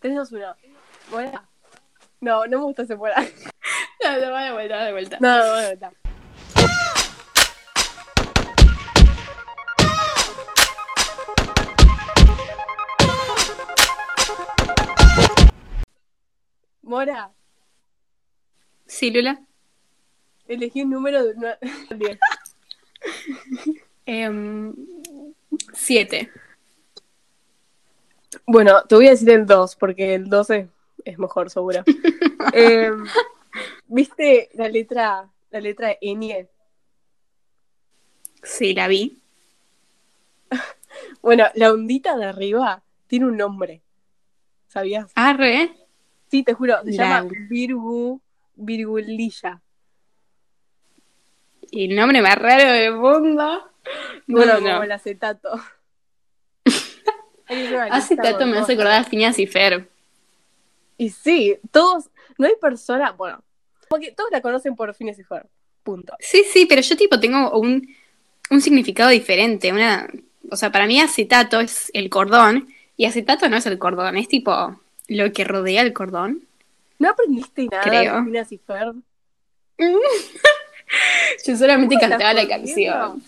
3, 2, 1. Mora. No, no me gusta ese Mora. No, no, va de vuelta, va de vuelta. No, no, no, no. Mora, Sí, Lula. elegí un número de 9 a 10. Em, siete. Bueno, te voy a decir el 2, porque el 12 es mejor, seguro. Eh, ¿Viste la letra, la letra Ñ? Sí, la vi. Bueno, la ondita de arriba tiene un nombre. ¿Sabías? Arre. Sí, te juro, se La- llama Virgu, Virgulilla. Y el nombre más raro del mundo. No, Bueno, no. como el acetato. Hace tanto me hace acordar a Phineas y Fer. Y sí, todos, no hay persona, bueno, porque todos la conocen por fines y Fer. Punto. Sí, sí, pero yo tipo tengo un, un significado diferente. Una, o sea, para mí acetato es el cordón y acetato no es el cordón, es tipo lo que rodea el cordón. ¿No aprendiste nada Creo. de Phineas y Fer? Yo solamente ¿Cómo cantaba la canción.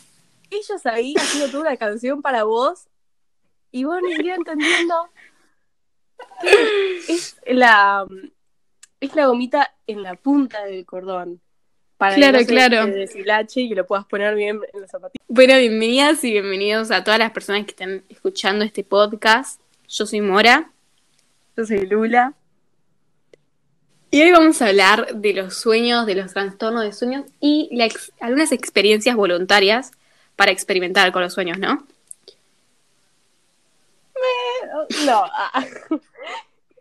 Ellos ahí haciendo toda una canción para vos y vos ni siquiera entendiendo que es la es la gomita en la punta del cordón. Para Claro, que no claro. deshilache y que lo puedas poner bien en los zapatillos. Bueno, bienvenidas y bienvenidos a todas las personas que están escuchando este podcast. Yo soy Mora Yo soy Lula. y hoy vamos a hablar de los sueños, de los trastornos de sueños y la ex- algunas experiencias voluntarias para experimentar con los sueños, ¿no? No. ah.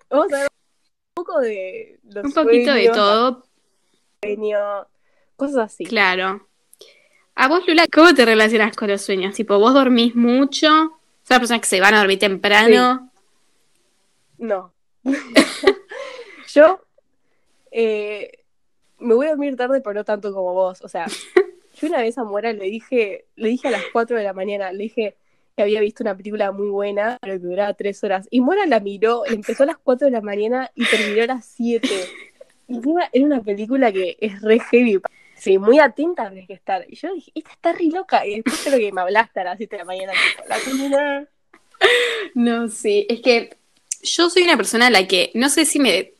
Vamos a ver un poco de los Un poquito de todo, sueños, cosas así. claro. A vos, Lula, ¿cómo te relacionas con los sueños? Tipo, ¿vos dormís mucho? ¿Sos una persona que se van a dormir temprano? No. Yo eh, me voy a dormir tarde, pero no tanto como vos. O sea, yo una vez a Mora le dije, le dije a las 4 de la mañana, le dije que había visto una película muy buena, pero que duraba 3 horas. Y Mora la miró, empezó a las 4 de la mañana y terminó a las 7. Y encima era una película que es re heavy. Sí, muy atenta tenés que estar. Y yo dije, esta está re loca. Y después creo que me hablaste a las 7 de la mañana. No, sí, es que yo soy una persona a la que no sé si me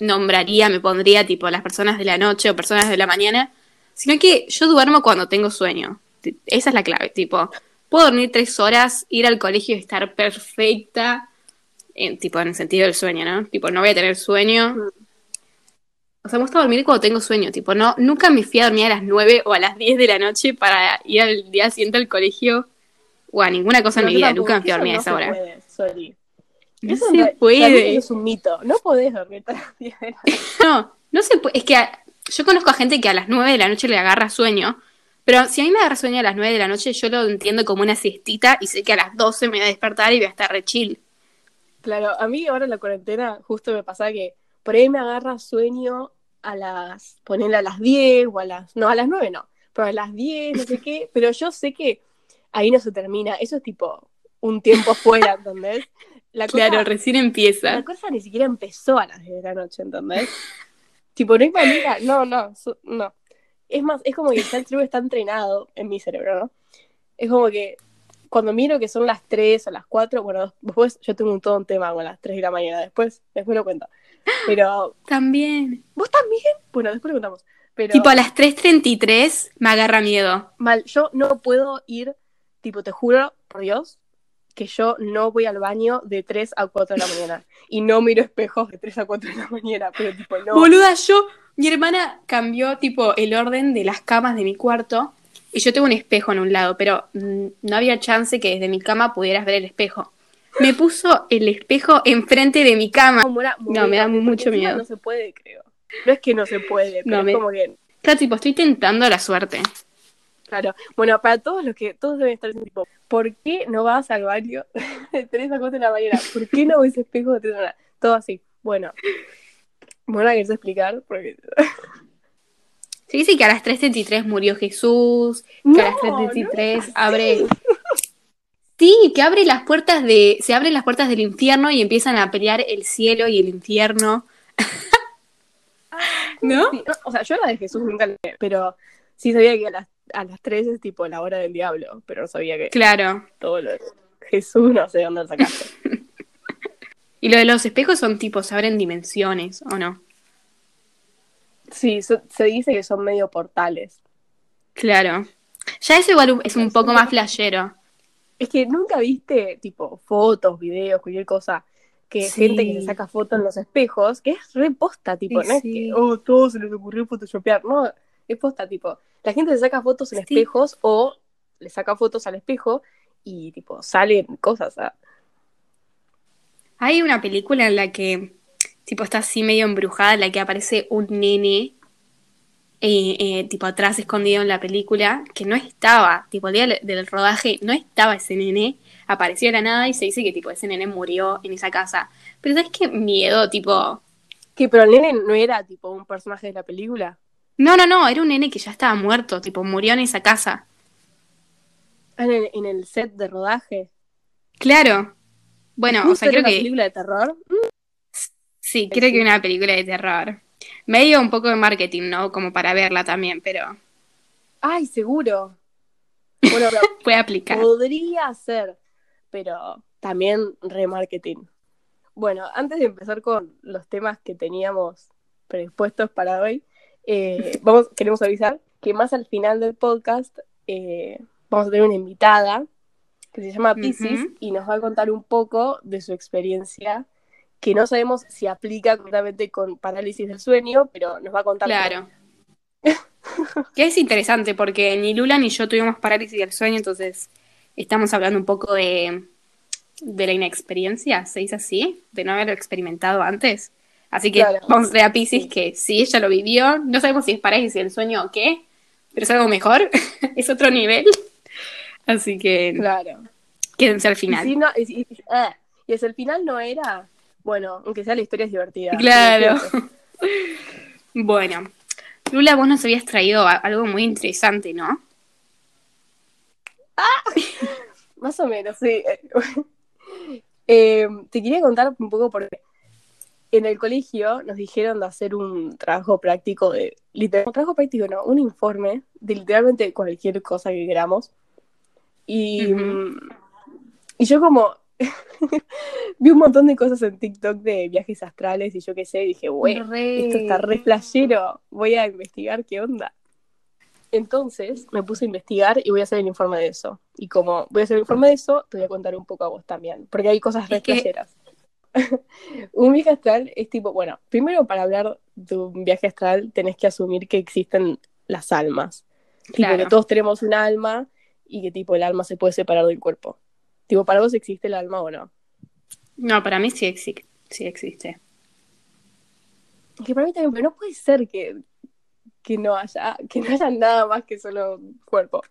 nombraría, me pondría tipo las personas de la noche o personas de la mañana, sino que yo duermo cuando tengo sueño. Esa es la clave, tipo, puedo dormir tres horas, ir al colegio y estar perfecta, en, tipo en el sentido del sueño, ¿no? Tipo, no voy a tener sueño. Mm. O sea, me gusta dormir cuando tengo sueño, tipo, no, nunca me fui a dormir a las 9 o a las 10 de la noche para ir al día siguiente al colegio o a ninguna cosa en mi vida, nunca me fui a eso dormir a esa hora. puede, sorry. No Eso se puede. realmente Es un mito. No podés dormir hasta las 10 de la noche. No, no se puede. Es que a- yo conozco a gente que a las 9 de la noche le agarra sueño. Pero si a mí me agarra sueño a las 9 de la noche, yo lo entiendo como una siestita y sé que a las 12 me voy a despertar y voy a estar re chill. Claro, a mí ahora en la cuarentena justo me pasa que por ahí me agarra sueño a las, ponerle a las 10 o a las, no, a las 9 no, pero a las 10, no sé qué, pero yo sé que ahí no se termina, eso es tipo un tiempo fuera, ¿entendés? La cosa, Claro, recién empieza. la cosa ni siquiera empezó a las 10 de la noche, ¿entendés? tipo, no hay manera, no, no, no. Es más, es como que ya el cerebro está entrenado en mi cerebro, ¿no? Es como que cuando miro que son las 3 o las 4, bueno, después yo tengo un todo un tema con las 3 de la mañana, después, después lo cuento. Pero, También. ¿vos también? Bueno, después lo contamos. Pero, Tipo a las 3.33 me agarra miedo. mal, yo no puedo ir, tipo, te juro, por Dios, que yo no voy al baño de 3 a 4 de la mañana. Y no miro espejos de 3 a 4 de la mañana, pero tipo, no. Boluda, yo, mi hermana cambió tipo el orden de las camas de mi cuarto y yo tengo un espejo en un lado, pero mm, no había chance que desde mi cama pudieras ver el espejo. Me puso el espejo enfrente de mi cama. No, Mora, No, me da mucho miedo. No se puede, creo. No es que no se puede, pero No, es me- como que, Claro, tipo, estoy tentando la suerte. claro. Bueno, para todos los que, todos deben estar tipo, ¿por qué no vas al baño de 3 a 4 de la mañana? ¿Por qué no ves espejo de 3 a 4 de la mañana? Todo así. Bueno. Mora, ¿quieres explicar? Porque... Se dice que a las 3.33 murió Jesús, que a las No, 3.33 no. abre... Sí, que abre las puertas de. Se abren las puertas del infierno y empiezan a pelear el cielo y el infierno. ¿No? O sea, yo la de Jesús nunca vi, pero sí sabía que a las, a las 3 es tipo la hora del diablo, pero no sabía que Claro. todo lo de Jesús no sé dónde lo sacaste. Y lo de los espejos son tipo, se abren dimensiones, ¿o no? sí, so- se dice que son medio portales. Claro. Ya eso igual es un poco más flashero. Es que nunca viste, tipo, fotos, videos, cualquier cosa, que Sí. gente que se saca fotos en los espejos, que es re posta, tipo, Sí, no es sí. que, oh, todo se les ocurrió photoshopear, no, es posta, tipo, la gente se saca fotos en Sí. espejos o le saca fotos al espejo y, tipo, salen cosas, ah, Hay una película en la que, tipo, está así medio embrujada, en la que aparece un nene, eh, eh, tipo, atrás escondido en la película, que no estaba, tipo, el día del- rodaje no estaba ese nene, apareció de la nada y se dice que, tipo, ese nene murió en esa casa. Pero ¿sabes qué miedo? Tipo, Que, pero el nene no era, tipo, un personaje de la película. no, no, no, era un nene que ya estaba muerto, tipo, murió en esa casa. Ah, En el, en el set de rodaje. Claro. Bueno, o sea, creo una que... película de terror. Sí, creo que una película de terror. Medio un poco de marketing, ¿no? Como para verla también, pero Ay, seguro. Bueno, puede aplicar. podría ser, pero también remarketing. Bueno, antes de empezar con los temas que teníamos predispuestos para hoy, eh, vamos, queremos avisar que más al final del podcast eh, vamos a tener una invitada que se llama Pisces y nos va a contar un poco de su experiencia, que no sabemos si aplica completamente con parálisis del sueño, pero nos va a contar. Claro. Que es interesante porque ni Lula ni yo tuvimos parálisis del sueño, entonces estamos hablando un poco de, de la inexperiencia, ¿se dice así? De no haberlo experimentado antes. Así que Claro. vamos a ver a Pisces Sí. que sí, ella lo vivió. No sabemos si es parálisis del sueño o qué, pero es algo mejor, es otro nivel. Así que Claro. quédense al Y final. si no, y, si- y- ah, y si el final no era, bueno, aunque sea la historia es divertida. Claro. Bueno, Lula, vos nos habías traído algo muy interesante, ¿no? Más o menos, sí. Eh, te quería contar un poco porque en el colegio nos dijeron de hacer un trabajo práctico de, literal, un trabajo práctico no, un informe de literalmente cualquier cosa que queramos. Y, Ujú. mm, y yo como vi un montón de cosas en TikTok de viajes astrales y yo qué sé, dije, güey, esto está re flashero, voy a investigar qué onda. Entonces me puse a investigar y voy a hacer el informe de eso. Y como voy a hacer el informe de eso, te voy a contar un poco a vos también, porque hay cosas re flasheras. un viaje astral es tipo, bueno, primero para hablar de un viaje astral tenés que asumir que existen las almas. Tipo Claro. que todos tenemos un alma y que tipo el alma se puede separar del cuerpo. Tipo, ¿para vos existe el alma o no? No, para mí sí, exi- sí existe. Es que para mí también, pero no puede ser que, que no haya, que no haya nada más que solo un cuerpo.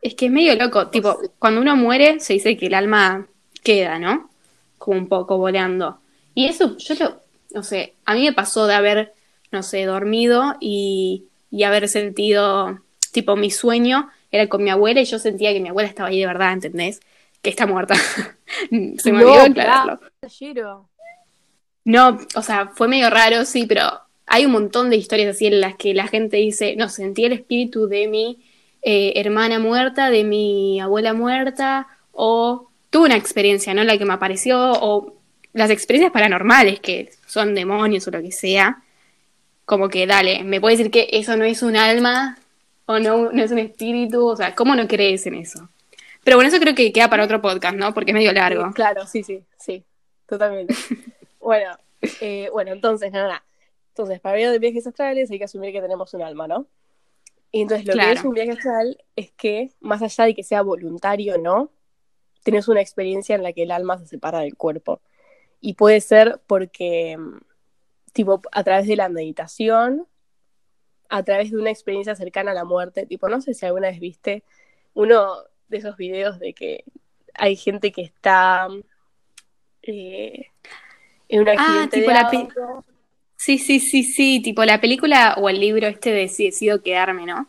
Es que es medio loco, tipo, cuando uno muere se dice que el alma queda, ¿no? Como un poco volando. Y eso, yo lo, no sé, a mí me pasó de haber, no sé, dormido y, y haber sentido, tipo, mi sueño era con mi abuela y yo sentía que mi abuela estaba ahí de verdad, ¿entendés? Que está muerta. se me No, olvidó aclararlo. Flashero. No, o sea, fue medio raro, sí, pero hay un montón de historias así en las que la gente dice, no, sentí el espíritu de mi eh, hermana muerta, de mi abuela muerta, o tuve una experiencia, ¿no? La que me apareció, o las experiencias paranormales, que son demonios o lo que sea, como que, dale, me puede decir que eso no es un alma, o no, no es un espíritu, o sea, ¿cómo no crees en eso? Pero bueno, eso creo que queda para otro podcast, ¿no? Porque es medio largo. Sí, claro, sí, sí, sí, totalmente. bueno, eh, bueno, entonces, nada, nada. Entonces, para hablar de viajes astrales hay que asumir que tenemos un alma, ¿no? Y entonces lo Claro. que es un viaje astral es que, más allá de que sea voluntario o no, tenés una experiencia en la que el alma se separa del cuerpo. Y puede ser porque, mm, tipo, a través de la meditación, a través de una experiencia cercana a la muerte, tipo, no sé si alguna vez viste uno de esos videos de que hay gente que está eh, en un accidente Ah, tipo de la auto. Sí, sí, sí, sí, tipo la película o el libro este de Si decido quedarme, ¿no?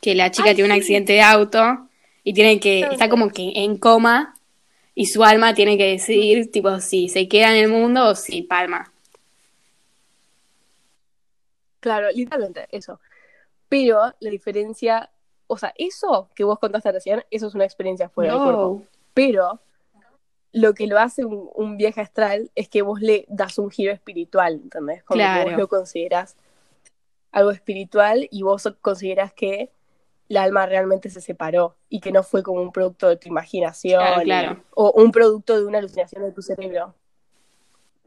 Que la chica Ay, tiene un sí. accidente de auto Y tiene que, está como que en coma y su alma tiene que decidir, tipo, si se queda en el mundo o si palma. Claro, literalmente, eso. Pero la diferencia, o sea, eso que vos contaste recién, eso es una experiencia fuera del cuerpo. Pero lo que lo hace un, viaje astral es que vos le das un giro espiritual, ¿entendés? Como que vos lo consideras algo espiritual y vos consideras que la alma realmente se separó y que no fue como un producto de tu imaginación o un producto de una alucinación de tu cerebro.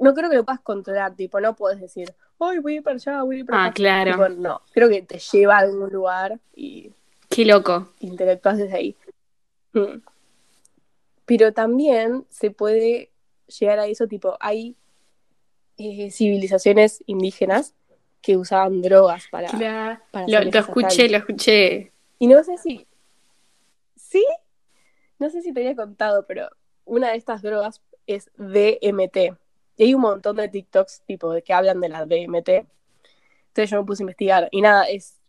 No creo que lo puedas controlar, tipo, no puedes decir, hoy voy a ir para allá, voy a ir para Ah, claro. no, creo que te lleva a algún lugar y... Qué loco. Intelectúas desde ahí. Mm. Pero también se puede llegar a eso, tipo, hay eh, civilizaciones indígenas que usaban drogas para... para lo, lo escuché, lo escuché. Y no sé si... ¿Sí? No sé si te había contado, pero una de estas drogas es DMT. Y hay un montón de TikToks tipo de que hablan de la DMT. Entonces yo me puse a investigar. Y nada, es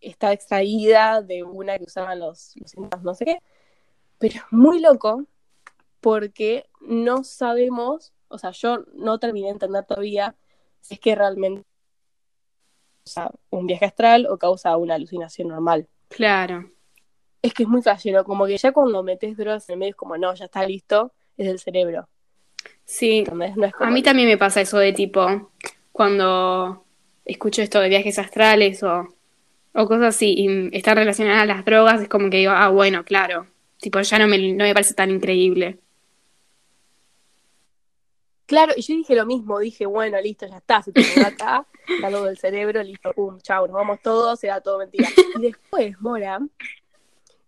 está extraída de una que usaban los, los no sé qué. Pero es muy loco porque no sabemos, o sea, yo no terminé de entender todavía si es que realmente causa un viaje astral o causa una alucinación normal. Claro. Es que es muy flashero, como que ya cuando metes drogas en el medio es como, no, ya está listo, es el cerebro. Sí, a mí también me pasa eso de tipo, cuando escucho esto de viajes astrales o, o cosas así, y están relacionadas a las drogas, es como que digo, ah, bueno, claro, tipo, ya no me, no me parece tan increíble. Claro, y yo dije lo mismo, dije, bueno, listo, ya está, se terminó acá, todo del cerebro, listo, pum, chau, nos vamos todos, da todo mentira. Y después, Mora,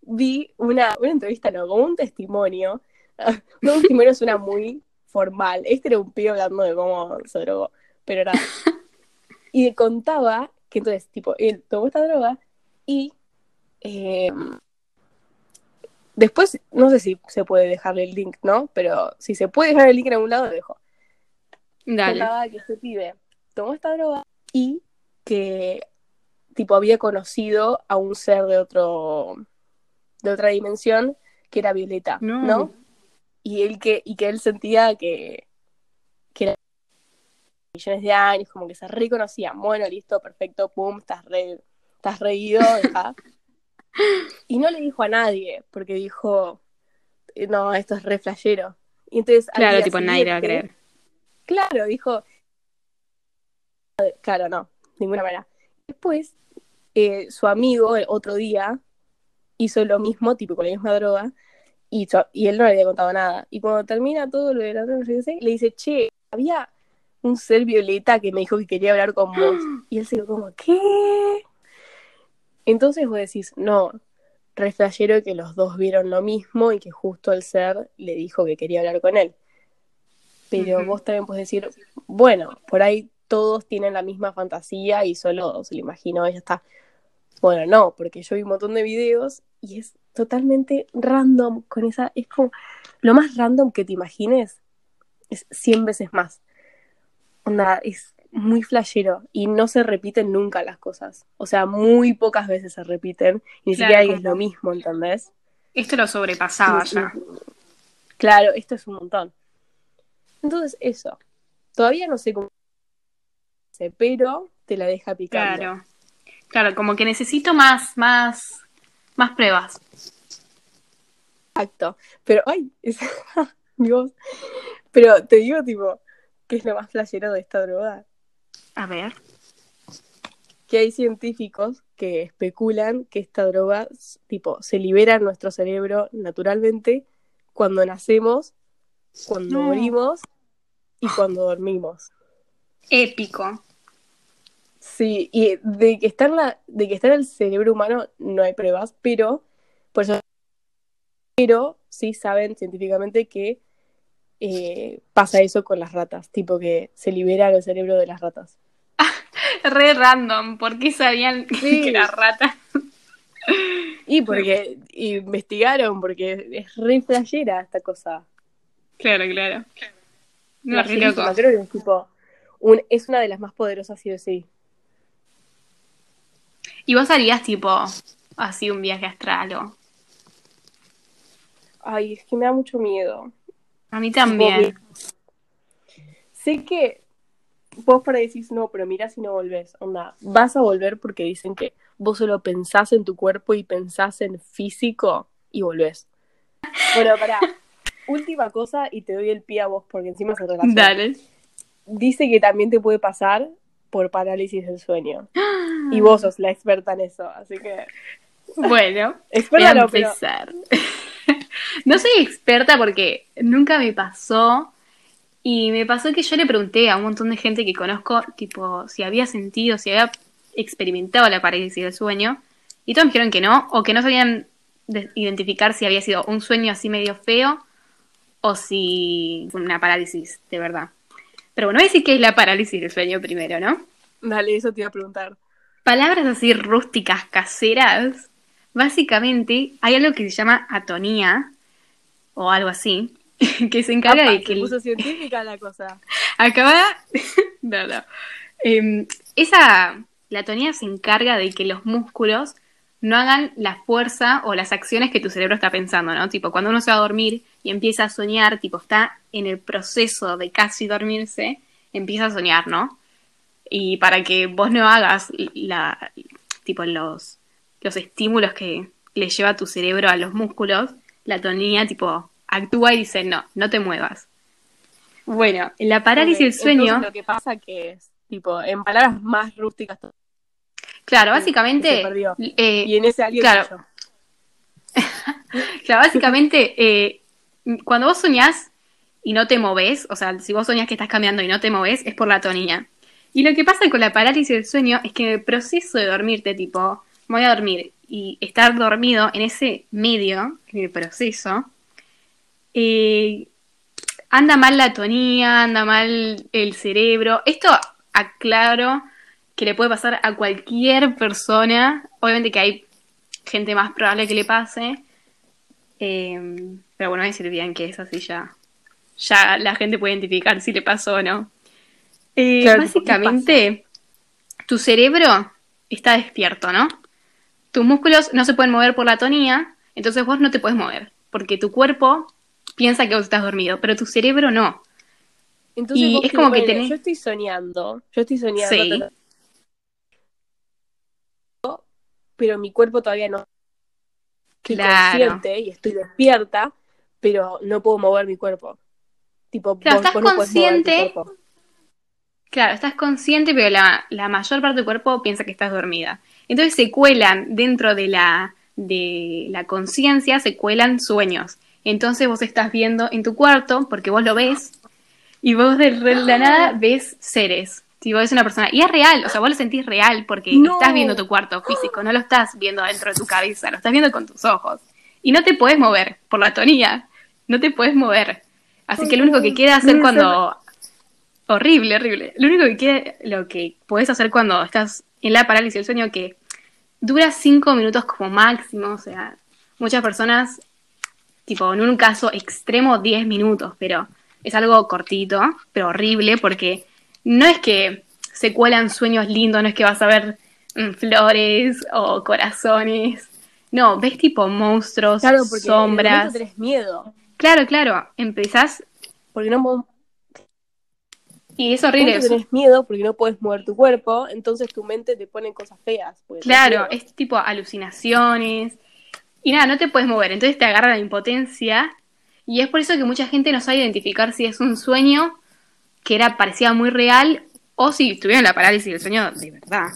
vi una, una entrevista, no, como un testimonio. Un testimonio suena muy formal. Este era un pibe hablando de cómo se drogó, pero era. Y contaba que entonces, tipo, él tomó esta droga y eh, después, no sé si se puede dejarle el link, ¿no? Pero si se puede dejar el link en algún lado, lo dejo. Dale. que ese pibe tomó esta droga y que tipo había conocido a un ser de otro de otra dimensión que era Violeta, ¿no? Y él que y que él sentía que que era millones de años, como que se reconocía, bueno, listo, perfecto, pum, estás re estás reído, y no le dijo a nadie, porque dijo, no, esto es re flashero. Y entonces, claro, tipo, nadie va a creer Claro, dijo. Claro, no, ninguna manera. Después, eh, su amigo, el otro día, hizo lo mismo, tipo con la misma droga, y, y él no le había contado nada. Y cuando termina todo lo de la droga, le dice, che, había un ser violeta que me dijo que quería hablar con vos. Y él se quedó como, ¿qué? Entonces vos decís, no, reflejero que los dos vieron lo mismo y que justo el ser le dijo que quería hablar con él pero vos también puedes decir, bueno, por ahí todos tienen la misma fantasía y solo se lo imagino y ya está. Bueno, no, porque yo vi un montón de videos y es totalmente random con esa, es como lo más random que te imagines, es 100 veces más. Onda, es muy flashero y no se repiten nunca las cosas. O sea, muy pocas veces se repiten ni siquiera es lo mismo, ¿entendés? Esto lo sobrepasaba ya. Claro, esto es un montón. Entonces, eso. Todavía no sé cómo pero te la deja picando. Claro. Claro, como que necesito más, más, más pruebas. Exacto. Pero, ay, es... Dios. Pero te digo, tipo, ¿qué es lo más flashero de esta droga? A ver. Que hay científicos que especulan que esta droga, tipo, se libera en nuestro cerebro naturalmente cuando nacemos, cuando morimos y cuando dormimos. Épico. Sí, y de que está en la, de que está en el cerebro humano no hay pruebas, pero por eso pero sí saben científicamente que eh, pasa eso con las ratas, tipo que se libera el cerebro de las ratas. Re random, ¿por qué sabían que las ratas? y porque investigaron, porque es re flashera esta cosa. Claro, claro. No, es es tipo, un, es una de las más poderosas sí o sí. ¿Y vos harías tipo así un viaje astral o? Ay, es que me da mucho miedo. A mí también. Sé que vos para decís no, pero mira si no volvés. Onda, vas a volver porque dicen que vos solo pensás en tu cuerpo y pensás en físico y volvés. Bueno, para última cosa y te doy el pie a vos porque encima se relaciona. Dale. Dice que también te puede pasar por parálisis del sueño. Y vos sos la experta en eso, así que Bueno, voy a pero empezar. No soy experta porque nunca me pasó. Y me pasó que yo le pregunté a un montón de gente que conozco, tipo, si había sentido, si había experimentado la parálisis del sueño. Y todos me dijeron que no, o que no sabían de- identificar si había sido un sueño así medio feo o si fue una parálisis de verdad. Pero bueno, voy a decir qué es la parálisis del sueño primero, ¿no? dale, eso te iba a preguntar. Palabras así rústicas, caseras. Básicamente, hay algo que se llama atonía, o algo así, que se encarga de se que... el- puso científica la cosa. Acaba... no, no. Em, esa... La atonía se encarga de que los músculos no hagan la fuerza o las acciones que tu cerebro está pensando, ¿no? Tipo, cuando uno se va a dormir y empieza a soñar, tipo, está en el proceso de casi dormirse, empieza a soñar, ¿no? Y para que vos no hagas la, tipo, los, los estímulos que le lleva tu cerebro a los músculos, la atonía, tipo, actúa y dice, no, no te muevas. Bueno, en la parálisis del sueño, entonces lo que pasa que es, tipo, en palabras más rústicas, claro, básicamente, eh, y en ese alguien claro. Claro, básicamente, eh, cuando vos soñás y no te moves, o sea, si vos soñás que estás caminando y no te moves, es por la atonía. Y lo que pasa con la parálisis del sueño es que el proceso de dormirte, tipo, voy a dormir y estar dormido en ese medio, en el proceso, eh, anda mal la atonía, anda mal el cerebro. Esto aclaro que le puede pasar a cualquier persona. Obviamente que hay gente más probable que le pase. Eh, pero bueno, voy a decir bien que es así ya. Ya la gente puede identificar si le pasó o no. Eh, Claro, tipo, ¿qué básicamente, tu cerebro está despierto, ¿no? Tus músculos no se pueden mover por la atonía, entonces vos no te puedes mover, porque tu cuerpo piensa que vos estás dormido, pero tu cerebro no. Entonces Y vos es como que tenés- Yo estoy soñando, yo estoy soñando, Sí. pero mi cuerpo todavía no estoy Claro. consciente y estoy despierta, pero no puedo mover mi cuerpo. Tipo, Claro, vos, estás vos no podés mover tu consciente. Claro, estás consciente, pero la, la mayor parte del cuerpo piensa que estás dormida. Entonces se cuelan dentro de la, de la conciencia, se cuelan sueños. Entonces vos estás viendo en tu cuarto, porque vos lo ves, y vos de la nada ves seres. Tipo, ves una persona. Y es real, o sea, vos lo sentís real porque No. estás viendo tu cuarto físico, no lo estás viendo dentro de tu cabeza, lo estás viendo con tus ojos. Y no te puedes mover por la atonía, no te puedes mover. Así que lo único que queda hacer cuando Horrible, horrible. Lo único que queda, lo que puedes hacer cuando estás en la parálisis del sueño, que dura cinco minutos como máximo, o sea, muchas personas, tipo, en un caso extremo, 10 minutos, pero es algo cortito, pero horrible, porque no es que se cuelan sueños lindos, no es que vas a ver mm, flores o corazones. No, ves tipo monstruos, Claro, porque sombras. miedo. Claro, claro. Empezás Porque no, y es horrible. momento tenés miedo porque no puedes mover tu cuerpo, entonces tu mente te pone cosas feas. tenés Claro, es tipo alucinaciones. Y nada, no te puedes mover, entonces te agarra la impotencia. Y es por eso que mucha gente no sabe identificar si es un sueño que era parecía muy real o si tuvieron la parálisis del sueño de verdad.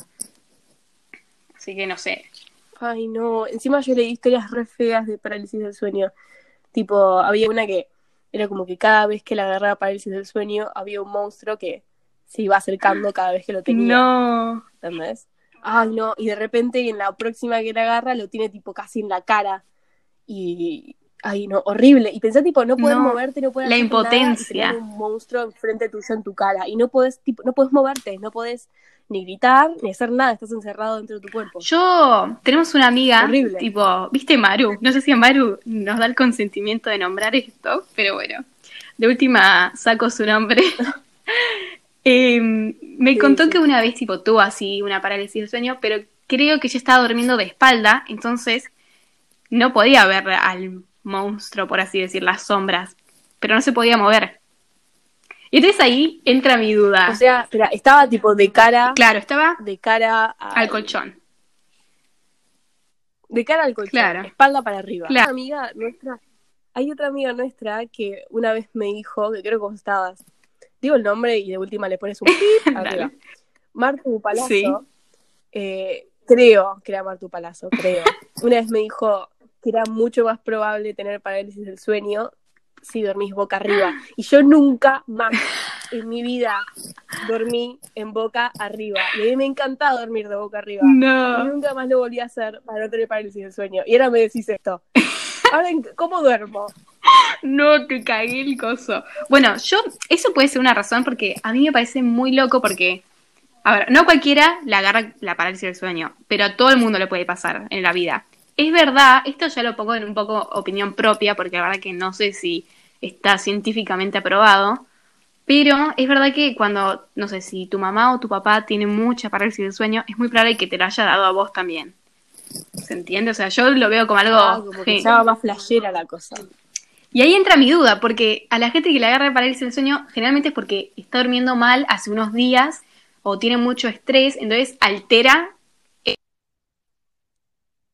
Así que no sé. Ay, no. Encima yo leí historias re feas de parálisis del sueño. Tipo, había una que era como que cada vez que la agarraba parálisis del sueño, había un monstruo que se iba acercando cada vez que lo tenía. No. ¿Entendés? Ay, no. Y de repente en la próxima que la agarra lo tiene tipo casi en la cara. Y. Ay, no, horrible. Y pensá, tipo, no puedes No, moverte, no puedes la hacer nada y impotencia. un monstruo enfrente tuyo en tu cara. Y no puedes, tipo, no puedes moverte, no puedes ni gritar, ni hacer nada, estás encerrado dentro de tu cuerpo. Yo, tenemos una amiga, Horrible. tipo, ¿viste Maru? No sé si a Maru nos da el consentimiento de nombrar esto, pero bueno, de última saco su nombre. Eh, me Sí, contó sí. que una vez, tipo, tuvo así una parálisis del sueño, pero creo que ella estaba durmiendo de espalda, entonces no podía ver al monstruo, por así decir, las sombras, pero no se podía mover. Y entonces ahí entra mi duda. O sea, espera, estaba tipo de cara. Claro, estaba De cara al colchón. De cara al colchón. Claro. Espalda para arriba. Claro. Una amiga nuestra. Hay otra amiga nuestra que una vez me dijo, que creo que vos estabas. Digo el nombre y de última le pones un pip arriba. Martu Palazzo. Sí. eh, creo que era Martu Palazzo, creo. Una vez me dijo era mucho más probable tener parálisis del sueño si dormís boca arriba. Y yo nunca más en mi vida dormí en boca arriba. Y a mí me encantaba dormir de boca arriba. Y No. nunca más lo volví a hacer para no tener parálisis del sueño. Y ahora me decís esto. Ahora, ¿en- ¿cómo duermo? No, te cagué el coso. Bueno, yo, eso puede ser una razón porque a mí me parece muy loco porque, a ver, no cualquiera le agarra la parálisis del sueño, pero a todo el mundo le puede pasar en la vida. Es verdad, esto ya lo pongo en un poco opinión propia porque la verdad que no sé si está científicamente aprobado, pero es verdad que cuando, no sé, si tu mamá o tu papá tiene mucha parálisis del sueño, es muy probable que te la haya dado a vos también. ¿Se entiende? O sea, yo lo veo como algo... Ah, como que sí. ya va más flashera la cosa. Y ahí entra mi duda, porque a la gente que le agarra parálisis del sueño, generalmente es porque está durmiendo mal hace unos días o tiene mucho estrés, entonces altera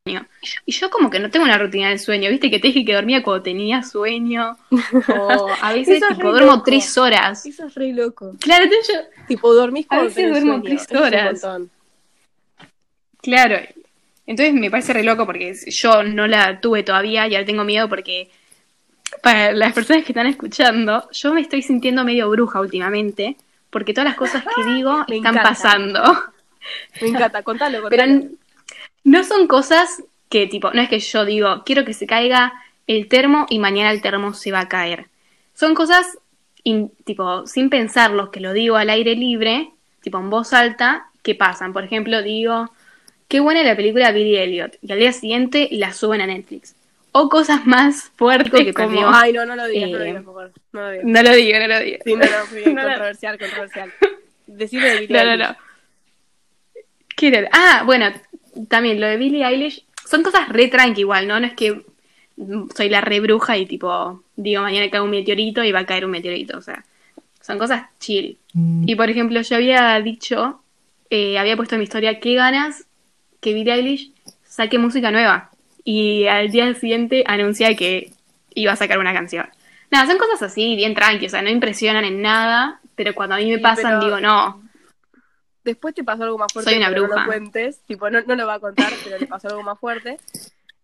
sueño. Y yo como que no tengo una rutina del sueño, viste que te dije que dormía cuando tenía sueño, o a veces tipo duermo loco. tres horas. Eso es re loco. Claro, entonces yo, Tipo, dormís A cuando veces tenés duermo sueño. tres Eso es un horas. Claro. Entonces me parece re loco porque yo no la tuve todavía y ahora tengo miedo porque para las personas que están escuchando, yo me estoy sintiendo medio bruja últimamente porque todas las cosas que digo están encanta. pasando. Me encanta, contalo, Pero contalo. n- no son cosas que tipo, no es que yo digo, quiero que se caiga el termo y mañana el termo se va a caer. Son cosas in- tipo sin pensarlos, que lo digo al aire libre, tipo en voz alta, que pasan. Por ejemplo, digo, qué buena la película Billy Elliot y al día siguiente la suben a Netflix. O cosas más fuertes que como ay, no, no lo digas, no lo eh, digas, por favor. No lo digas. no lo digo, no lo digo. Sí, no, no, No, no. controversial, controversial. Decirlo de Billie No, no, Eilish. no. ¿Qué era? Ah, bueno, también lo de Billie Eilish. Son cosas re tranqui igual, ¿no? No es que mm, soy la re bruja y tipo, digo mañana cae un meteorito y va a caer un meteorito. O sea, son cosas chill. Y por ejemplo, yo había dicho, eh, había puesto en mi historia, qué ganas que Billie Eilish saque música nueva. Y al día siguiente anuncia que iba a sacar una canción. Nada, son cosas así, bien tranqui, o sea, no impresionan en nada, pero cuando a mí me Sí, pasan, pero- digo, no, Después te pasó algo más fuerte. Soy una No lo cuentes. Tipo, no, no lo va a contar, pero le pasó algo más fuerte.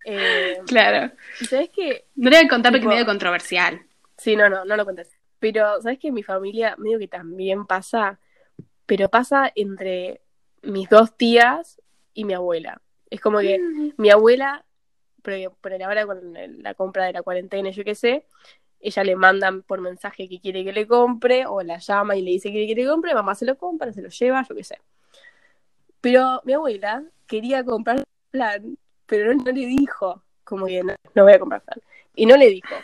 Eh, claro. sabes que. No le voy a contar porque es medio controversial. Sí, no, no, no lo cuentes. Pero, ¿sabes en mi familia medio que también pasa? Pero pasa entre mis dos tías y mi abuela. Es como que mi abuela, pero por ahora con la compra de la cuarentena, yo qué sé, ella le mandan por mensaje que quiere que le compre, o la llama y le dice que quiere que le compre, mamá se lo compra, se lo lleva, yo qué sé. Pero mi abuela quería comprar plan, pero no, no le dijo, como que no, no voy a comprar plan. Y no le dijo.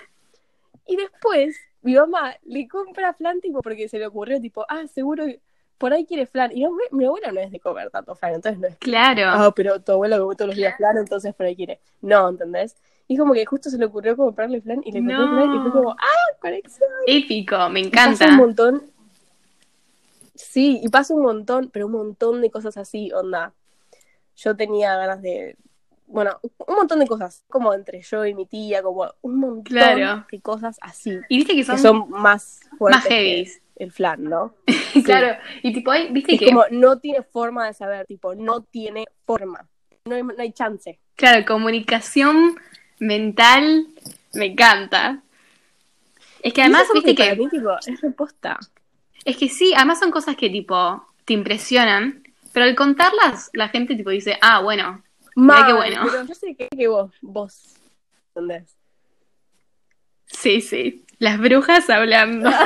Y después mi mamá le compra flan tipo porque se le ocurrió tipo, ah, seguro que por ahí quiere flan. Y mi, mi abuela no es de comer tanto flan, entonces no es Claro. ah, pero tu abuela come todos los días flan, entonces por ahí quiere. No, ¿entendés? Y como que justo se le ocurrió comprarle flan y le compró No. flan y fue como, ¡ah, conexión! Épico, me Y pasa encanta. un montón. Sí, y pasa un montón, pero un montón de cosas así, onda. Yo tenía ganas de. Bueno, un montón de cosas, como entre yo y mi tía, como un montón Claro. de cosas así, Y viste que que son, son más fuertes más que el flan, ¿no? claro. Y tipo, hay- viste Es que. como, no tiene forma de saber, tipo, no tiene forma. No hay, no hay chance. Claro, comunicación mental me encanta. Es que además, viste que. mí, tipo, es reposta. Es que sí, además son cosas que tipo te impresionan, pero al contarlas, la gente tipo dice, ah, bueno, qué bueno. Pero yo sé que, que vos, vos, ¿entendés? sí, sí. Las brujas hablando.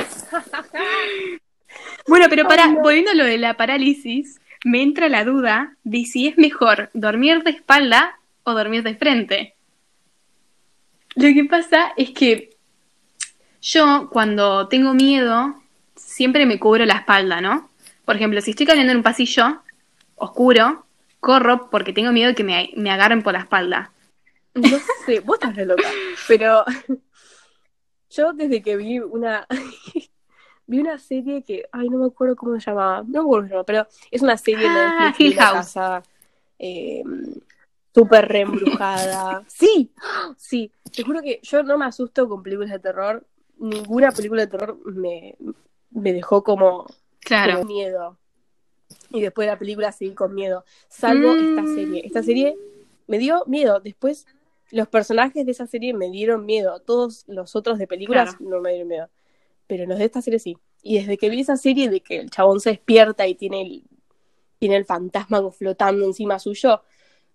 Bueno, pero para, no. volviendo a lo de la parálisis, me entra la duda de si es mejor dormir de espalda o dormir de frente. Lo que pasa es que yo cuando tengo miedo siempre me cubro la espalda, ¿no? Por ejemplo, si estoy caminando en un pasillo oscuro, corro porque tengo miedo de que me, me agarren por la espalda. No sé, vos estás re loca. Pero yo desde que vi una. vi una serie que. Ay, no me acuerdo cómo se llamaba. No me acuerdo cómo se llama, pero es una serie de Ah, Netflix Hill de una House. casa. Eh, Súper reembrujada. Sí, sí. Te juro que yo no me asusto con películas de terror. Ninguna película de terror me, me dejó como Claro. con miedo. Y después de la película seguí con miedo. Salvo Mm. esta serie. Esta serie me dio miedo. Después, los personajes de esa serie me dieron miedo. Todos los otros de películas Claro. no me dieron miedo. Pero los de esta serie sí. Y desde que vi esa serie de que el chabón se despierta y tiene el, tiene el fantasma flotando encima suyo,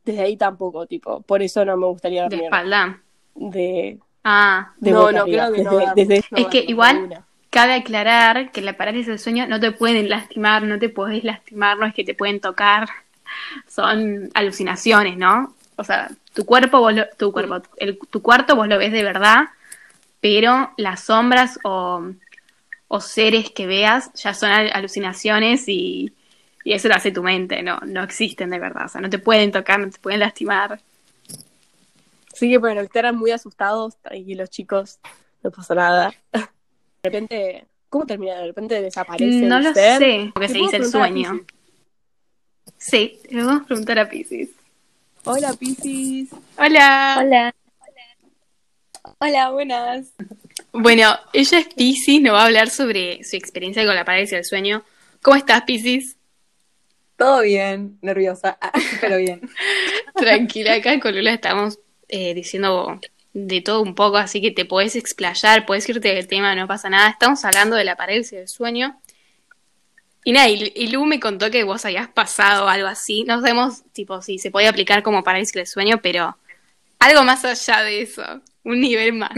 desde ahí tampoco, tipo. Por eso no me gustaría De dormir. espalda. De, Ah, de no, no, creo que no. Desde- es no, que no, igual de. Cabe aclarar que la parálisis del sueño no te pueden lastimar, no te podés lastimar, no es que te pueden tocar. Son alucinaciones, ¿no? O sea, tu cuerpo, vos lo- tu cuerpo, el- tu cuarto vos lo ves de verdad, pero las sombras o, o seres que veas ya son al- alucinaciones y, y eso lo hace tu mente, no, no existen de verdad. O sea, no te pueden tocar, no te pueden lastimar. Sí, que bueno, que estaban muy asustados y los chicos no pasó nada. De repente, ¿cómo termina? De repente desaparece. No el lo ser. sé, porque ¿Te se dice el sueño. Sí, le vamos a preguntar a Pisces. Hola, Piscis. Hola. Hola. Hola, buenas. Bueno, ella es Pisces, nos va a hablar sobre su experiencia con la parálisis del sueño. ¿Cómo estás, Pisces? Todo bien, nerviosa, ah, pero bien. Tranquila, acá con Lula estamos eh, diciendo de todo un poco, así que te podés explayar, podés irte del tema, no pasa nada. Estamos hablando de la parálisis del sueño. Y nada, y, y Lu me contó que vos habías pasado algo así. No sabemos, tipo, si se podía aplicar como parálisis del sueño, pero algo más allá de eso, un nivel más.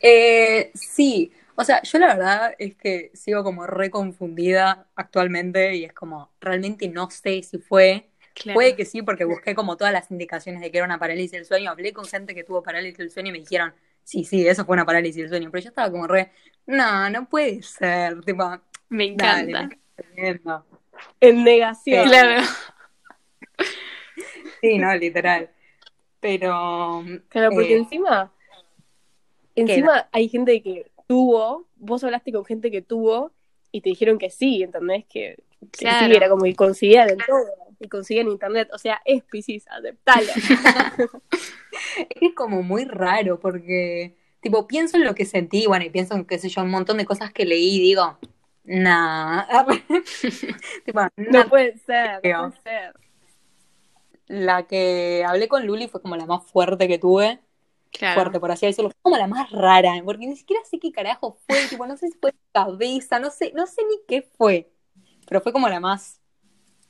Eh, sí, o sea, yo la verdad es que sigo como reconfundida actualmente y es como, realmente no sé si fue. Claro. Puede que sí, porque busqué como todas las indicaciones de que era una parálisis del sueño. Hablé con gente que tuvo parálisis del sueño y me dijeron, sí, sí, eso fue una parálisis del sueño. Pero yo estaba como re, no, no puede ser. Tipo, Me dale, encanta. me jodiendo. En negación. Claro. Sí, no, literal. Pero. Claro, porque eh, encima, encima hay gente que tuvo, vos hablaste con gente que tuvo y te dijeron que sí, ¿entendés? Que, que Claro. sí, era como que conseguían en todo, y conseguían internet, o sea, es Piscis, aceptalo. Es como muy raro porque, tipo, pienso en lo que sentí, bueno, y pienso en, qué sé yo, un montón de cosas que leí y digo, nah. tipo, no puede ser, no puede ser. La que hablé con Luli fue como la más fuerte que tuve, Claro. fuerte por así decirlo, fue como la más rara, porque ni siquiera sé qué carajo fue, tipo, no sé si fue cabeza, no sé, no sé ni qué fue, pero fue como la más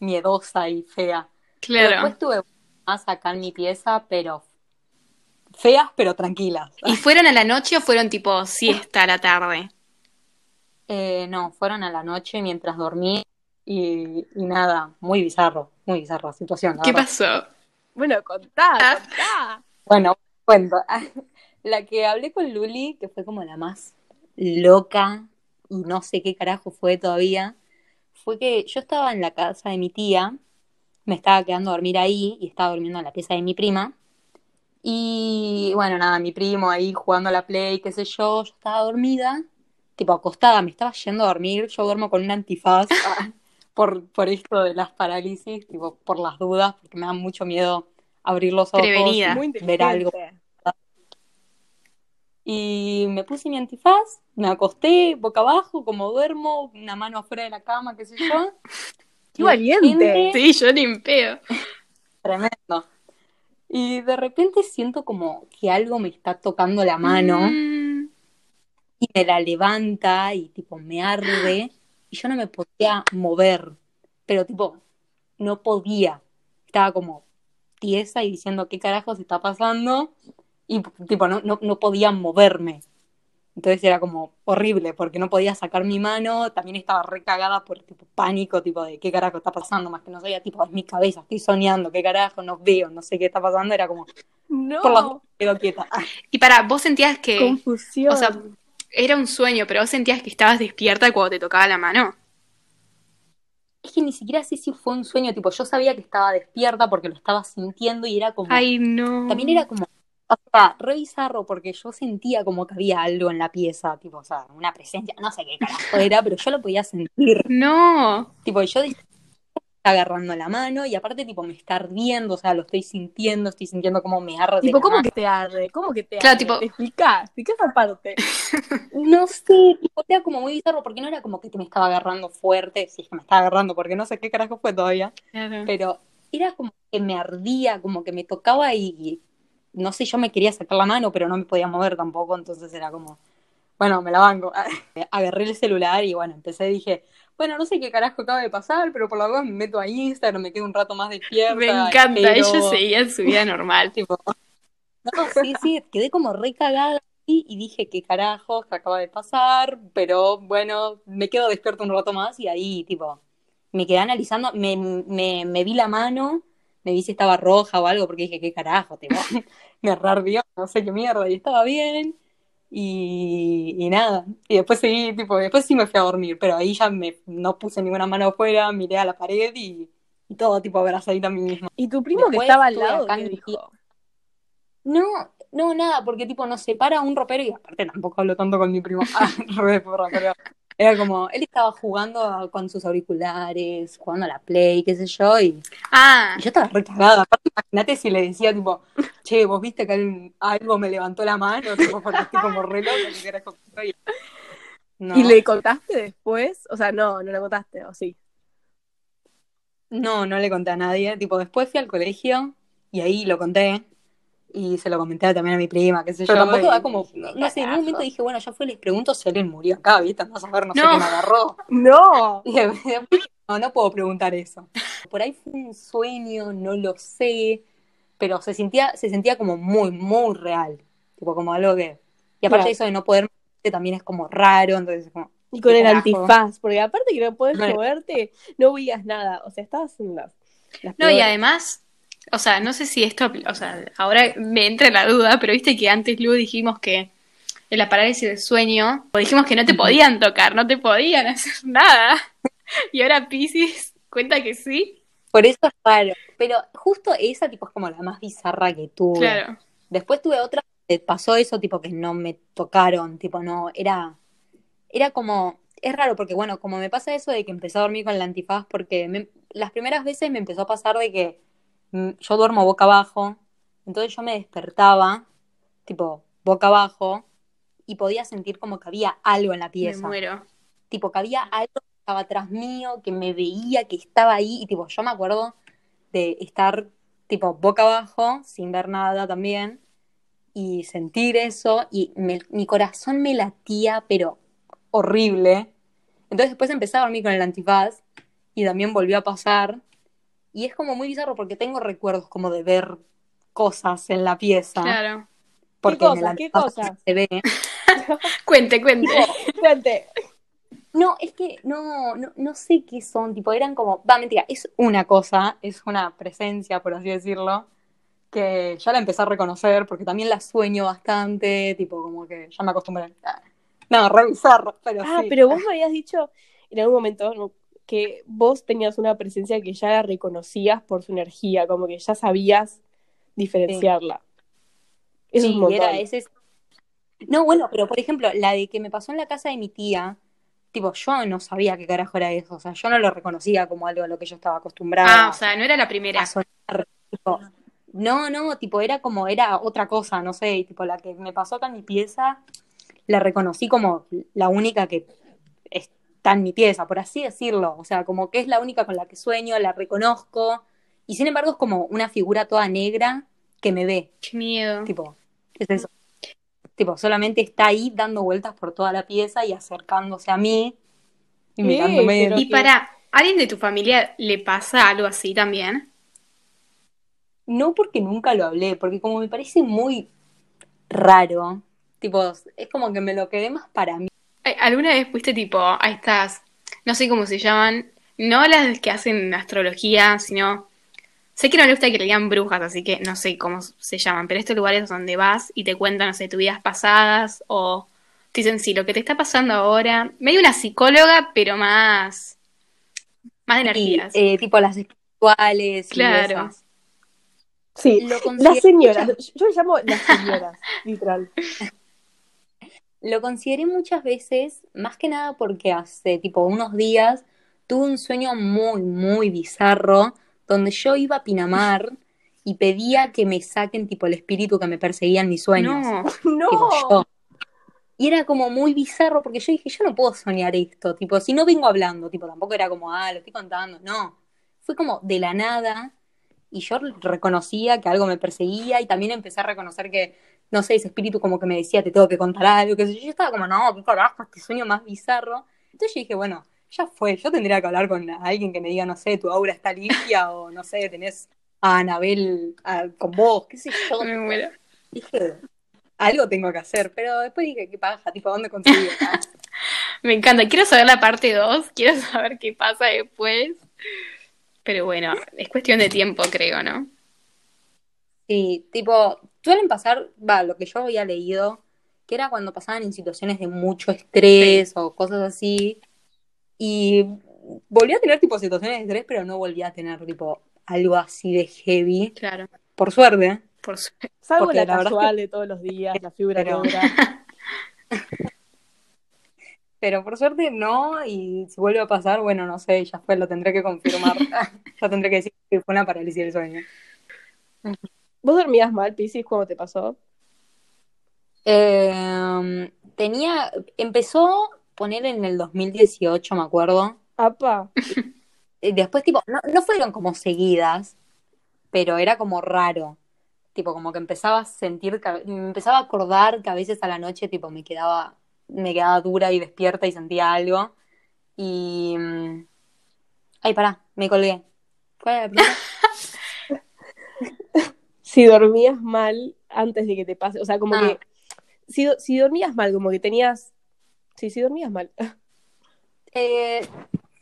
miedosa y fea. Pero Claro. después tuve más acá en mi pieza, pero feas, pero tranquilas. ¿Y fueron a la noche o fueron tipo siesta a la tarde? Eh, no, fueron a la noche mientras dormí y, y nada, muy bizarro, muy bizarra situación. la ¿Qué verdad. pasó? Bueno, contá, Ah. contá. Bueno, cuento. La que hablé con Luli, que fue como la más loca y no sé qué carajo fue todavía, fue que yo estaba en la casa de mi tía, me estaba quedando a dormir ahí y estaba durmiendo en la pieza de mi prima. Y bueno, nada, mi primo ahí jugando a la play, qué sé yo, yo estaba dormida, tipo acostada, me estaba yendo a dormir, yo duermo con un antifaz por, por esto de las parálisis, tipo por las dudas, porque me da mucho miedo abrir los ojos, Prevenida. Ver algo. Y me puse mi antifaz, me acosté boca abajo, como duermo, una mano afuera de la cama, qué sé yo. Qué Y valiente. Sí, yo pedo. Tremendo. Y de repente siento como que algo me está tocando la mano Mm, y me la levanta y tipo me arde y yo no me podía mover, pero tipo no podía. Estaba como tiesa y diciendo qué carajos está pasando y tipo no, no, no podía moverme. Entonces era como horrible porque no podía sacar mi mano, también estaba recagada por tipo pánico, tipo de qué carajo está pasando, más que no sabía, tipo, es mi cabeza, estoy soñando, qué carajo, no veo, no sé qué está pasando, era como, No, por quedo quieta. Y para, vos sentías que confusión. o sea, era un sueño, pero vos sentías que estabas despierta cuando te tocaba la mano. es que ni siquiera sé si fue un sueño, tipo, yo sabía que estaba despierta porque lo estaba sintiendo y era como, Ay, no. también era como, o sea, re bizarro porque yo sentía como que había algo en la pieza, tipo, o sea, una presencia, no sé qué carajo era, pero yo lo podía sentir, No. tipo, yo dije, está agarrando la mano y aparte, tipo, me está ardiendo, o sea, lo estoy sintiendo, estoy sintiendo como me arde Tipo, la ¿cómo mano. que te arde? ¿Cómo que te Claro, arde? tipo- ¿Te explicás? ¿Explicás esa parte? No sé, tipo, era como muy bizarro porque no era como que te me estaba agarrando fuerte, si es que me estaba agarrando, porque no sé qué carajo fue todavía, Claro. pero era como que me ardía, como que me tocaba y, y no sé, yo me quería sacar la mano, pero no me podía mover tampoco, entonces era como, bueno, me la banco. Agarré el celular y bueno, empecé, dije, bueno, no sé qué carajo acaba de pasar, pero por la duda me meto a Instagram, me quedo un rato más despierta. Me encanta, espero. ella seguía su vida normal. Tipo, no, sí, sí, quedé como re cagada y dije, qué carajo, que acaba de pasar, pero bueno, me quedo despierto un rato más y ahí, tipo, me quedé analizando, me, me, me vi la mano, me vi si estaba roja o algo, porque dije, qué carajo, tipo, me ardió, no sé qué mierda, y estaba bien, y, y nada, y después seguí, tipo, después sí me fui a dormir, pero ahí ya me, no puse ninguna mano afuera, miré a la pared y, y todo, tipo, abrazadita a mí misma. ¿Y tu primo que estaba al lado acá qué dijo? No, no, nada, porque tipo nos separa un ropero y aparte tampoco hablo tanto con mi primo. Ah, re porra, pero era como, él estaba jugando con sus auriculares, jugando a la Play, qué sé yo, y, Ah, y yo estaba re cagada. Aparte, imagínate si le decía tipo, che, vos viste que al- algo me levantó la mano, tipo, porque estoy como re loca, ¿qué carajo estoy? No, ¿Y le contaste después? O sea, no, no le contaste, ¿o sí? no, no le conté a nadie. Tipo, después fui al colegio y ahí lo conté. Y se lo comenté también a mi prima, qué sé yo. Pero Tampoco y- da como, no, no sé, en un momento dije, bueno, ya fue, les pregunto si alguien murió acá, ¿viste? Andás a ver, no, sé No. qué me agarró. ¡No! Y después no, no puedo preguntar eso. Por ahí fue un sueño, no lo sé, pero se sentía, se sentía como muy, muy real. Tipo, como algo que... Y aparte Claro. eso de no poder moverte también es como raro, entonces es como... Y con ¿Qué el carajo? antifaz, porque aparte que no puedes moverte, no veías nada. O sea, estabas en las. las no, y además, o sea, no sé si esto, o sea, ahora me entra la duda, pero viste que antes, Lu, dijimos que en la parálisis del sueño, o dijimos que no te podían tocar, no te podían hacer nada. Y ahora Pisces cuenta que sí. Por eso es raro. Pero justo esa tipo es como la más bizarra que tuve. Claro. Después tuve otra que pasó eso, tipo que no me tocaron, tipo no, era, era como, es raro porque bueno, como me pasa eso de que empecé a dormir con el antifaz, porque me- las primeras veces me empezó a pasar de que yo duermo boca abajo, entonces yo me despertaba, tipo boca abajo, y podía sentir como que había algo en la Me pieza, muero. tipo que había algo que estaba atrás mío, que me veía, que estaba ahí, y tipo yo me acuerdo de estar tipo boca abajo, sin ver nada también, y sentir eso, y me- mi corazón me latía, pero horrible. Entonces después empecé a dormir con el antifaz, y también volvió a pasar, y es como muy bizarro porque tengo recuerdos como de ver cosas en la pieza, Claro. porque ¿Qué cosas? ¿Qué cosas? se ve. Cuente, cuente. Cuente. No, es que no, no, no sé qué son, tipo, eran como, va, mentira, es una cosa, es una presencia, por así decirlo, que ya la empecé a reconocer porque también la sueño bastante, tipo, como que ya me acostumbré. Ah, No, re bizarro, pero Ah, sí. pero vos me habías dicho en algún momento ¿no? Que vos tenías una presencia que ya la reconocías por su energía, como que ya sabías diferenciarla. Eso es Sí, un montón. era ese. No, bueno, pero por ejemplo, la de que me pasó en la casa de mi tía, tipo, yo no sabía qué carajo era eso, o sea, yo no lo reconocía como algo a lo que yo estaba acostumbrada. Ah, o sea, no era la primera. a soñar, tipo, no, no, tipo, era como, era otra cosa, no sé, y tipo, la que me pasó acá en mi pieza, la reconocí como la única que está en mi pieza, por así decirlo, o sea, como que es la única con la que sueño, la reconozco, y sin embargo es como una figura toda negra que me ve, Qué miedo. tipo, es eso. Tipo, solamente está ahí dando vueltas por toda la pieza y acercándose a mí y mirándome. Y para, ¿alguien de tu familia le pasa algo así también? No porque nunca lo hablé, porque como me parece muy raro, tipo, es como que me lo quedé más para mí. Ay, ¿Alguna vez fuiste tipo a estas, no sé cómo se llaman, no las que hacen astrología, sino, sé que no le gusta que le digan brujas, así que no sé cómo se llaman, pero estos lugares donde vas y te cuentan, no sé, tus vidas pasadas o te dicen, sí, lo que te está pasando ahora, medio una psicóloga, pero más, Más de Y, energías. eh, tipo las espirituales. y Claro. esas. Sí, las señoras. Yo le llamo las señoras, literal. Lo consideré muchas veces, más que nada porque hace tipo unos días tuve un sueño muy, muy bizarro, donde yo iba a Pinamar y pedía que me saquen tipo el espíritu que me perseguía en mis sueños. no, No. Tipo, yo. Y era como muy bizarro porque yo dije, yo no puedo soñar esto, tipo, si no vengo hablando, tipo, tampoco era como, ah, lo estoy contando, no. Fue como de la nada y yo reconocía que algo me perseguía y también empecé a reconocer que, no sé, ese espíritu como que me decía, te tengo que contar algo, que yo, estaba como, no, qué carajo, este sueño más bizarro. Entonces yo dije, bueno, ya fue, yo tendría que hablar con alguien que me diga, no sé, tu aura está limpia o no sé, tenés a Anabel con vos, qué sé yo. me muero. Dije, algo tengo que hacer, pero después dije, qué paja, tipo, ¿dónde consigo? Ah, Me encanta. Quiero saber la parte 2. Quiero saber qué pasa después. Pero bueno, es cuestión de tiempo, creo, ¿no? Sí, tipo, suelen pasar, va, lo que yo había leído, que era cuando pasaban en situaciones de mucho estrés o cosas así, y volví a tener tipo situaciones de estrés, pero no volví a tener tipo algo así de heavy, Claro. por suerte. Por su- Salvo Porque la la casual de todos los días, la fibra Pero- negra. Pero por suerte no, y si vuelve a pasar, bueno, no sé, ya fue, lo tendré que confirmar. ya tendré que decir que fue una parálisis del sueño. ¿Vos dormías mal, Piscis, cuando te pasó? Eh, tenía, empezó poner en el 2018, me acuerdo. Apa. Después, tipo, no, no fueron como seguidas, pero era como raro. Tipo, como que empezaba a sentir, que- me empezaba a acordar que a veces a la noche, tipo, me quedaba, me quedaba dura y despierta y sentía algo. Y. mm, Ay, pará, me colgué. ¿Cuál era la? Si dormías mal antes de que te pase, o sea, como Ah. que si, si dormías mal, como que tenías Sí, sí dormías mal. Eh,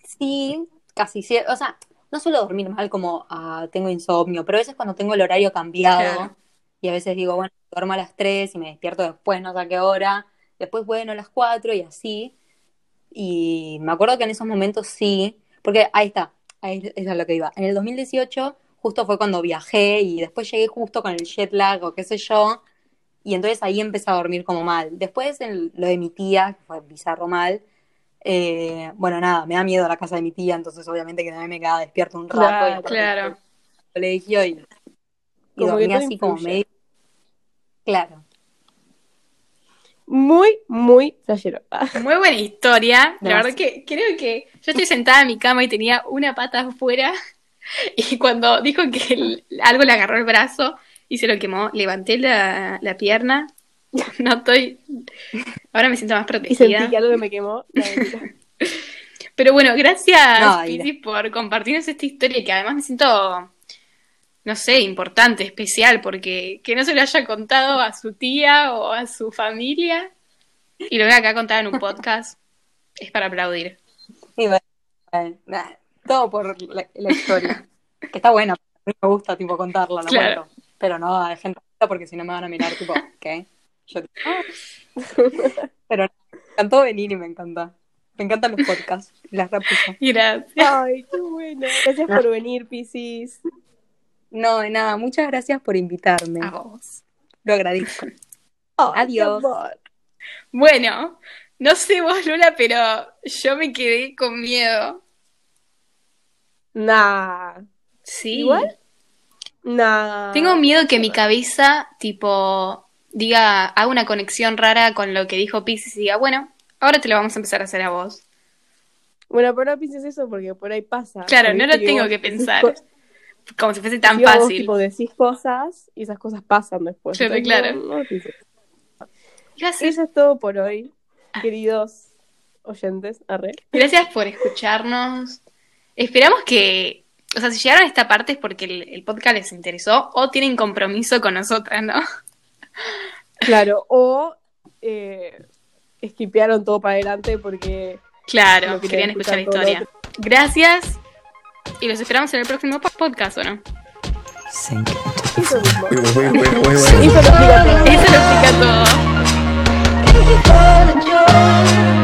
sí, casi sí. O sea, no suelo dormir mal como ah, tengo insomnio, pero a veces cuando tengo el horario cambiado Claro. y a veces digo, bueno, duermo a las 3 y me despierto después, no sé a qué hora, después bueno a las 4 y así. Y me acuerdo que en esos momentos sí, porque ahí está, ahí es a lo que iba. En el 2018 justo fue cuando viajé y después llegué justo con el jet lag o qué sé yo, y entonces ahí empecé a dormir como mal. Después en lo de mi tía, que fue bizarro mal, eh, bueno, nada, me da miedo la casa de mi tía, entonces obviamente que también me quedaba despierto un rato Claro, y claro. colegio y, y todo así como medio. Claro. Muy, muy flashero. Ah, Muy buena historia. La verdad que creo que yo estoy sentada en mi cama y tenía una pata afuera. Y cuando dijo que el- algo le agarró el brazo y se lo quemó, levanté la, la pierna. No estoy. Ahora me siento más y sentí protegida. que algo que me quemó. Pero bueno, gracias, No, Piti, por compartirnos esta historia que además me siento, no sé, importante, especial, porque que no se lo haya contado a su tía o a su familia y lo venga acá a contar en un podcast es para aplaudir. Y bueno, nada, todo por la, la historia. Que está buena, a mí me gusta tipo contarla, la Claro. cuento. Pero no a gente porque si no me van a mirar tipo, ¿qué? Yo tipo, "Ah". Pero me encantó venir y me encanta. Me encantan los podcasts, las repuso. Gracias. Ay, qué bueno. Gracias por venir, Piscis. No, de nada, muchas gracias por invitarme. A vos. Lo agradezco. Adiós. Bueno, no sé vos, Lula, pero yo me quedé con miedo. Nah. Sí. ¿Igual? Nah. Tengo miedo que mi cabeza, tipo, diga, haga una conexión rara con lo que dijo Pisces y diga, bueno, ahora te lo vamos a empezar a hacer a vos. Bueno, pero no pienses eso porque por ahí pasa. Claro, no lo tengo que pensar. co- Como si fuese tan encima vos, fácil. tipo, decís cosas y esas cosas pasan después. Claro, Entonces, claro. no- no pienses. Gracias, Eso es todo por hoy, queridos oyentes. Arre. gracias por escucharnos. Esperamos que, o sea, si llegaron a esta parte es porque el, el podcast les interesó o tienen compromiso con nosotras, ¿no? Claro, o eh, esquipearon todo para adelante porque Claro, No querían escuchar la historia. Gracias y los esperamos en el próximo po- podcast, ¿o no? Sink eso mismo. Lo explica todo. Eso lo explica todo. Before